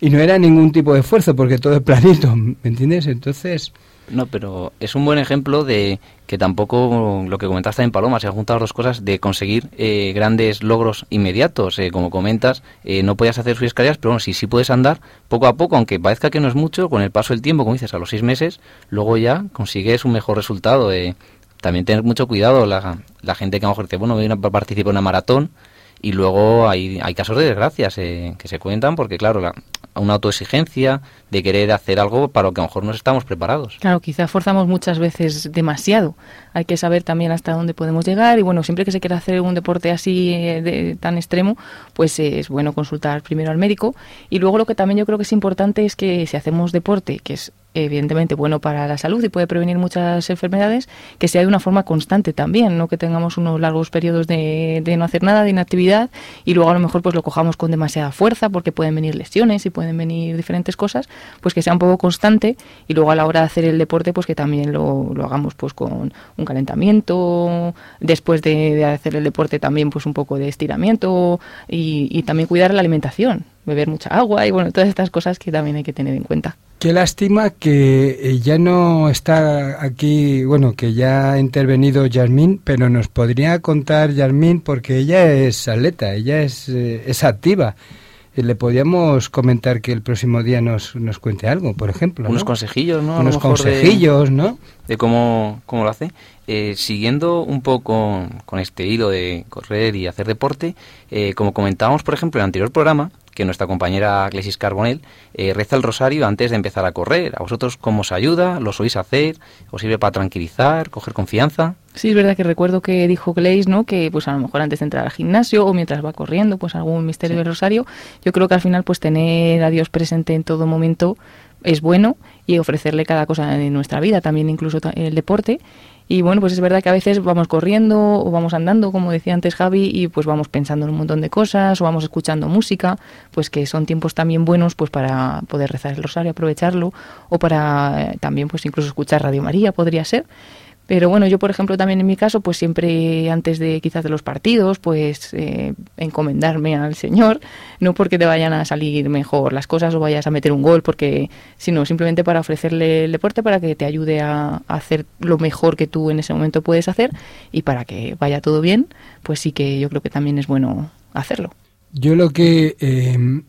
y no era ningún tipo de esfuerzo porque todo es planito, ¿me entiendes? Entonces, No, pero es un buen ejemplo de que tampoco lo que comentaste en Paloma, se han juntado dos cosas de conseguir eh, grandes logros inmediatos. Eh, como comentas, eh, no podías hacer sus escaleras, pero bueno, si sí puedes andar poco a poco, aunque parezca que no es mucho, con el paso del tiempo, como dices, a los seis meses, luego ya consigues un mejor resultado. eh. También tener mucho cuidado, la, la gente que a lo mejor dice, bueno, participar en una maratón y luego hay, hay casos de desgracias eh, que se cuentan porque, claro, la- una autoexigencia de querer hacer algo para lo que a lo mejor no estamos preparados. Claro, quizá forzamos muchas veces demasiado. Hay que saber también hasta dónde podemos llegar y bueno, siempre que se quiera hacer un deporte así eh, de, tan extremo, pues eh, es bueno consultar primero al médico y luego lo que también yo creo que es importante es que si hacemos deporte, que es evidentemente bueno para la salud y puede prevenir muchas enfermedades, que sea de una forma constante también, no que tengamos unos largos periodos de, no hacer nada, de inactividad, y luego a lo mejor pues lo cojamos con demasiada fuerza porque pueden venir lesiones y pueden venir diferentes cosas, pues que sea un poco constante y luego a la hora de hacer el deporte pues que también lo, hagamos pues con un calentamiento, después de, hacer el deporte también pues un poco de estiramiento y, y también cuidar la alimentación, beber mucha agua y bueno, todas estas cosas que también hay que tener en cuenta. Qué lástima que eh, ya no está aquí, bueno, que ya ha intervenido Yasmín, pero nos podría contar Yasmín porque ella es atleta, ella es, eh, es activa. Eh, le podríamos comentar que el próximo día nos, nos cuente algo, por ejemplo. Unos consejillos, ¿no? Unos consejillos, ¿no? De cómo, cómo lo hace. siguiendo un poco con, este hilo de correr y hacer deporte, como comentábamos, por ejemplo, en el anterior programa, que nuestra compañera Glesis Carbonell eh, reza el rosario antes de empezar a correr. ¿A vosotros cómo os ayuda? ¿Lo sois hacer? ¿Os sirve para tranquilizar, coger confianza? Sí, es verdad que recuerdo que dijo Gleis, ¿no? Que pues a lo mejor antes de entrar al gimnasio o mientras va corriendo, pues algún misterio del rosario. Yo creo que al final pues tener a Dios presente en todo momento es bueno y ofrecerle cada cosa de nuestra vida, también incluso el deporte y bueno, pues es verdad que a veces vamos corriendo o vamos andando, como decía antes Javi, y pues vamos pensando en un montón de cosas o vamos escuchando música, pues que son tiempos también buenos pues para poder rezar el rosario, aprovecharlo, o para eh, también pues incluso escuchar Radio María podría ser. Pero bueno, yo por ejemplo también en mi caso, pues siempre antes de quizás de los partidos, pues eh, encomendarme al Señor, no porque te vayan a salir mejor las cosas o vayas a meter un gol, porque sino simplemente para ofrecerle el deporte para que te ayude a, hacer lo mejor que tú en ese momento puedes hacer y para que vaya todo bien, pues sí que yo creo que también es bueno hacerlo. Yo lo que eh,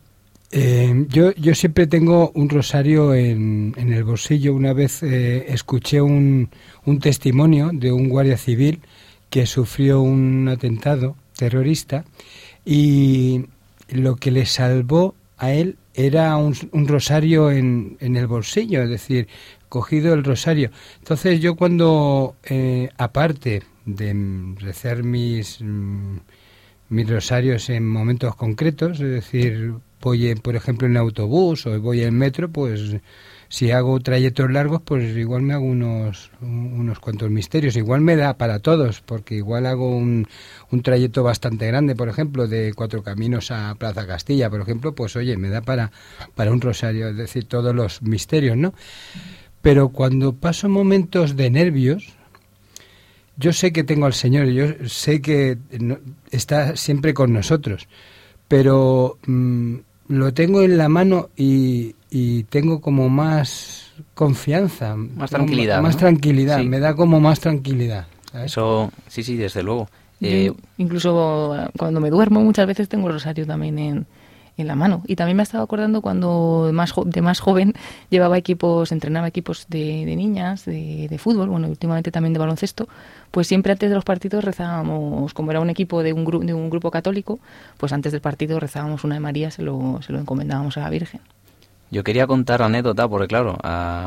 eh, yo, yo siempre tengo un rosario en, en el bolsillo. Una vez eh, escuché un, un testimonio de un guardia civil que sufrió un atentado terrorista y lo que le salvó a él era un, un rosario en, en, el bolsillo, es decir, cogido el rosario. Entonces yo cuando, eh, aparte de rezar mis, mm, mis rosarios en momentos concretos, es decir, voy, por ejemplo, en autobús o voy en metro, pues si hago trayectos largos, pues igual me hago unos, unos cuantos misterios. Igual me da para todos, porque igual hago un, un trayecto bastante grande, por ejemplo, de Cuatro Caminos a Plaza Castilla, por ejemplo, pues oye, me da para, para un rosario, es decir, todos los misterios, ¿no? Pero cuando paso momentos de nervios, yo sé que tengo al Señor, yo sé que está siempre con nosotros, pero mm, lo tengo en la mano y, y tengo como más confianza. Más tranquilidad. Más, tranquilidad, me da como más tranquilidad. Eso, sí, sí, desde luego. Eh, incluso cuando me duermo muchas veces tengo el rosario también en, en la mano. Y también me estaba acordando cuando más de más joven [laughs] llevaba equipos, entrenaba equipos de, niñas, de, fútbol, bueno, últimamente también de baloncesto, pues siempre antes de los partidos rezábamos, como era un equipo de un, grupo de un grupo católico, pues antes del partido rezábamos una de María, se lo, se lo encomendábamos a la Virgen. Yo quería contar anécdota porque, claro,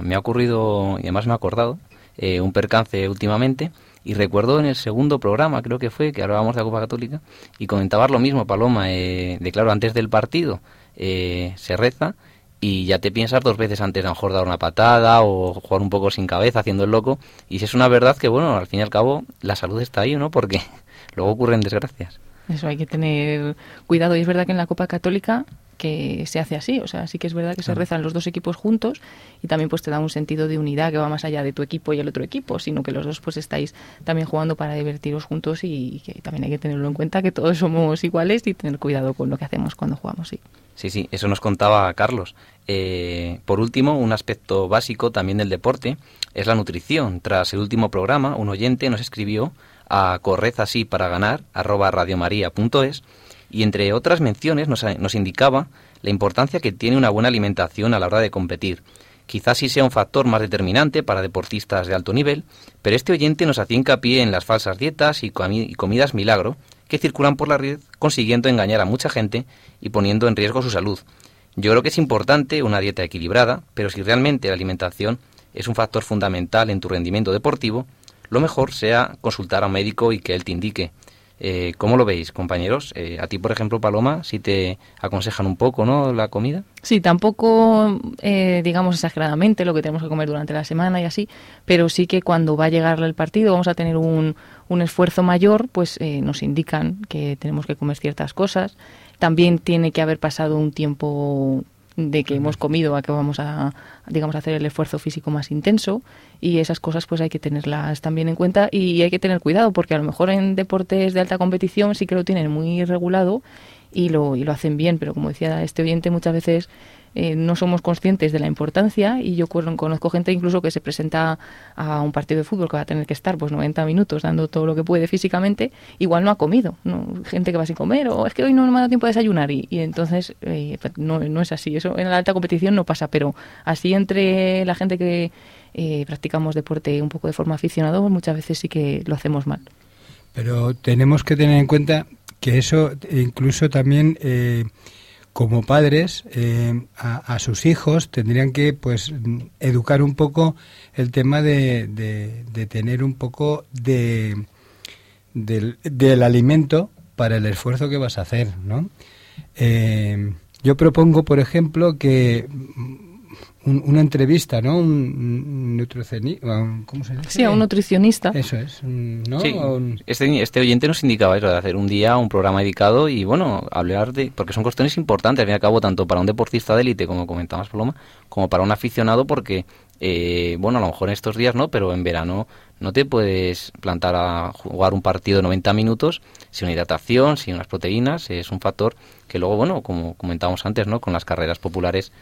me ha ocurrido, y además me ha acordado, eh, un percance últimamente y recuerdo en el segundo programa, creo que fue, que hablábamos de la Copa Católica, y comentabas lo mismo, Paloma, eh, de claro, antes del partido eh, se reza y ya te piensas dos veces antes de a lo mejor dar una patada o jugar un poco sin cabeza, haciendo el loco. Y si es una verdad que, bueno, al fin y al cabo, la salud está ahí, ¿no? Porque [laughs] luego ocurren desgracias. Eso hay que tener cuidado. Y es verdad que en la Copa Católica que se hace así. O sea, sí que es verdad que se rezan los dos equipos juntos y también pues te da un sentido de unidad que va más allá de tu equipo y el otro equipo, sino que los dos pues estáis también jugando para divertiros juntos y que también hay que tenerlo en cuenta que todos somos iguales y tener cuidado con lo que hacemos cuando jugamos, sí. Sí, sí, eso nos contaba Carlos. Eh, por último, un aspecto básico también del deporte es la nutrición. Tras el último programa, un oyente nos escribió a corred así para ganar arroba radiomaria.es y entre otras menciones nos, indicaba la importancia que tiene una buena alimentación a la hora de competir. Quizás sí sea un factor más determinante para deportistas de alto nivel, pero este oyente nos hacía hincapié en las falsas dietas y, comidas milagro que circulan por la red, consiguiendo engañar a mucha gente y poniendo en riesgo su salud. Yo creo que es importante una dieta equilibrada, pero si realmente la alimentación es un factor fundamental en tu rendimiento deportivo, lo mejor sea consultar a un médico y que él te indique. Eh, ¿Cómo lo veis, compañeros? Eh, a ti, por ejemplo, Paloma, si te aconsejan un poco, ¿no? La comida. Sí, tampoco, eh, digamos, exageradamente lo que tenemos que comer durante la semana y así, pero sí que cuando va a llegar el partido vamos a tener un, un esfuerzo mayor, pues nos indican que tenemos que comer ciertas cosas. También tiene que haber pasado un tiempo de que hemos comido a que vamos a, digamos, a hacer el esfuerzo físico más intenso. Y esas cosas pues hay que tenerlas también en cuenta y hay que tener cuidado porque a lo mejor en deportes de alta competición sí que lo tienen muy regulado y lo, y lo hacen bien, pero como decía este oyente muchas veces eh, no somos conscientes de la importancia y yo conozco gente incluso que se presenta a un partido de fútbol que va a tener que estar pues 90 minutos dando todo lo que puede físicamente, igual no ha comido, ¿no? gente que va sin comer o es que hoy no me ha dado tiempo de desayunar y, entonces eh, pues, no, no es así, eso en la alta competición no pasa, pero así entre la gente que eh, practicamos deporte un poco de forma aficionada, muchas veces sí que lo hacemos mal. Pero tenemos que tener en cuenta que eso incluso también como padres eh, a, sus hijos tendrían que pues educar un poco el tema de, de, tener un poco de del, alimento para el esfuerzo que vas a hacer ¿no? Eh, yo propongo por ejemplo que una entrevista, ¿no? Un, nutricionista, ¿cómo se dice? Sí, a un nutricionista. Eso es, ¿no? este, este oyente nos indicaba eso, de hacer un día un programa dedicado y, bueno, hablar de... porque son cuestiones importantes, al fin y al cabo, tanto para un deportista de élite, como comentabas, Paloma, como para un aficionado, porque, eh, bueno, a lo mejor en estos días no, pero en verano no te puedes plantar a jugar un partido de 90 minutos sin una hidratación, sin unas proteínas, es un factor que luego, bueno, como comentábamos antes, ¿no? Con las carreras populares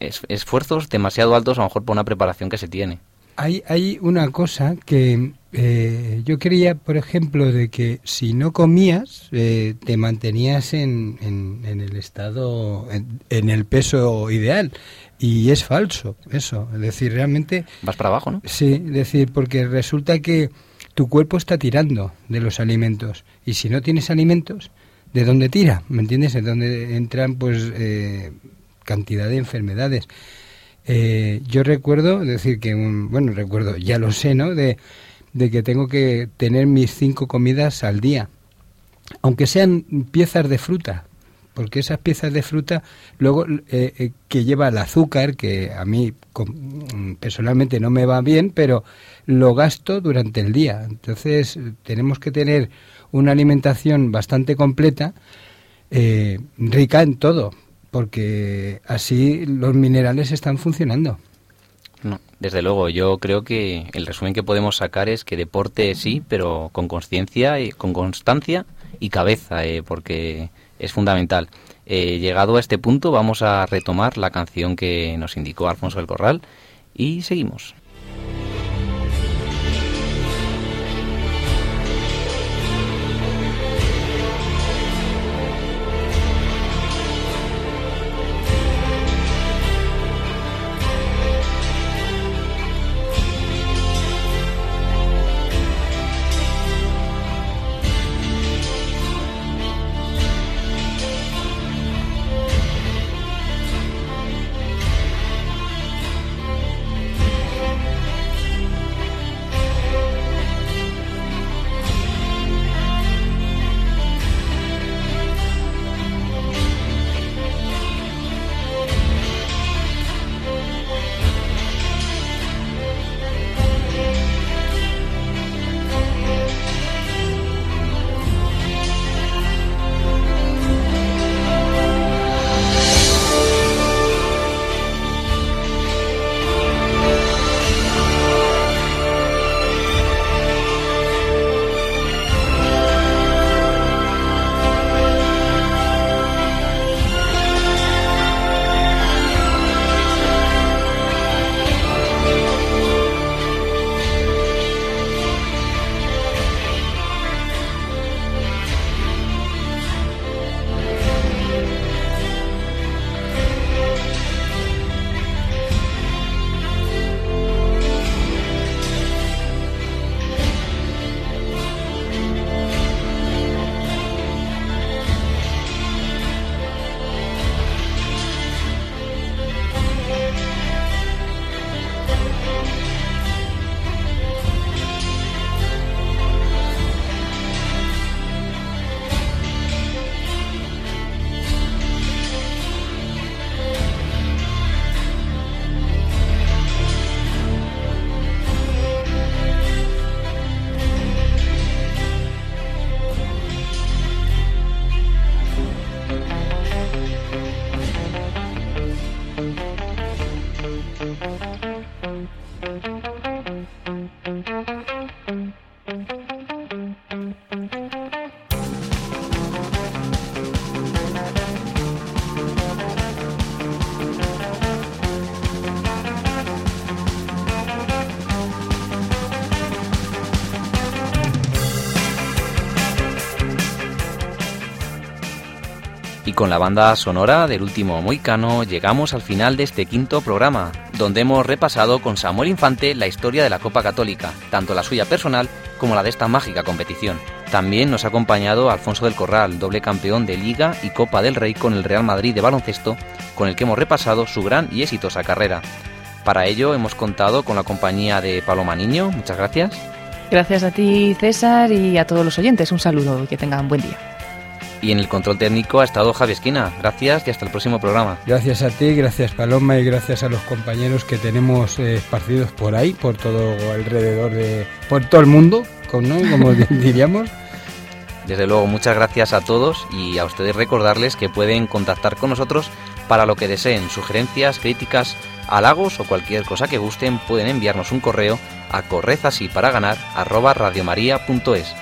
esfuerzos demasiado altos a lo mejor por una preparación que se tiene. Hay, hay una cosa que eh, yo creía, por ejemplo, de que si no comías, eh, te mantenías en, en, el estado, en, el peso ideal. Y es falso eso. Es decir, realmente... Vas para abajo, ¿no? Sí, es decir, porque resulta que tu cuerpo está tirando de los alimentos. Y si no tienes alimentos, ¿de dónde tira? ¿Me entiendes? En dónde entran, pues... Eh, cantidad de enfermedades. Eh, yo recuerdo, decir que, bueno, recuerdo, ya lo sé, ¿no? De, que tengo que tener mis cinco comidas al día, aunque sean piezas de fruta, porque esas piezas de fruta luego eh, eh, que lleva el azúcar, que a mí personalmente no me va bien, pero lo gasto durante el día. Entonces tenemos que tener una alimentación bastante completa, rica en todo, porque así los minerales están funcionando. No, desde luego, yo creo que el resumen que podemos sacar es que deporte sí, pero con conciencia, y con constancia y cabeza, eh, porque es fundamental. Eh, llegado a este punto, vamos a retomar la canción que nos indicó Alfonso del Corral y seguimos. Con la banda sonora del último Moicano llegamos al final de este quinto programa, donde hemos repasado con Samuel Infante la historia de la Copa Católica, tanto la suya personal como la de esta mágica competición. También nos ha acompañado Alfonso del Corral, doble campeón de Liga y Copa del Rey con el Real Madrid de baloncesto, con el que hemos repasado su gran y exitosa carrera. Para ello hemos contado con la compañía de Paloma Niño. Muchas gracias. Gracias a ti, César, y a todos los oyentes. Un saludo y que tengan buen día. Y en el control técnico ha estado Javi Esquina. Gracias y hasta el próximo programa. Gracias a ti, gracias Paloma y gracias a los compañeros que tenemos eh, esparcidos por ahí, por todo alrededor de. por todo el mundo, ¿no? como [laughs] diríamos. Desde luego, muchas gracias a todos y a ustedes recordarles que pueden contactar con nosotros para lo que deseen, sugerencias, críticas, halagos o cualquier cosa que gusten, pueden enviarnos un correo a correzasiparaganar@radiomaria.es.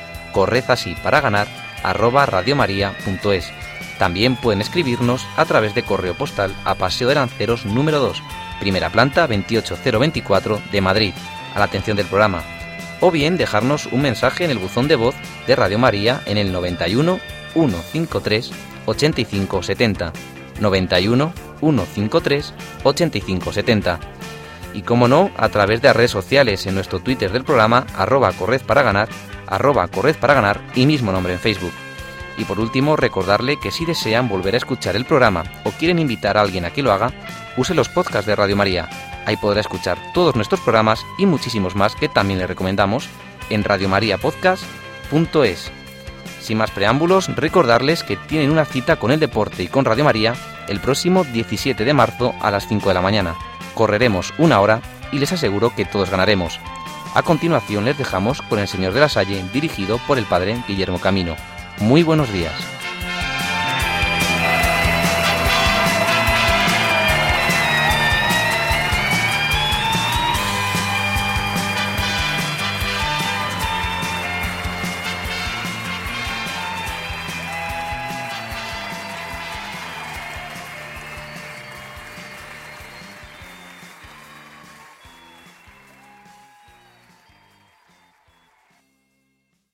ganar arroba radiomaria.es. También pueden escribirnos a través de correo postal a Paseo de Lanceros número 2, primera planta 28024 de Madrid, a la atención del programa. O bien dejarnos un mensaje en el buzón de voz de Radio María en el 91 153 8570. 91 153 8570. Y como no, a través de las redes sociales en nuestro Twitter del programa, arroba corred para ganar arroba Corred para ganar y mismo nombre en Facebook. Y por último, recordarle que si desean volver a escuchar el programa o quieren invitar a alguien a que lo haga, use los podcasts de Radio María. Ahí podrá escuchar todos nuestros programas y muchísimos más que también le recomendamos en radiomariapodcast.es. Sin más preámbulos, recordarles que tienen una cita con el deporte y con Radio María el próximo 17 de marzo a las 5 de la mañana. Correremos una hora y les aseguro que todos ganaremos. A continuación les dejamos con El Señor de la Salle, dirigido por el Padre Guillermo Camino. Muy buenos días.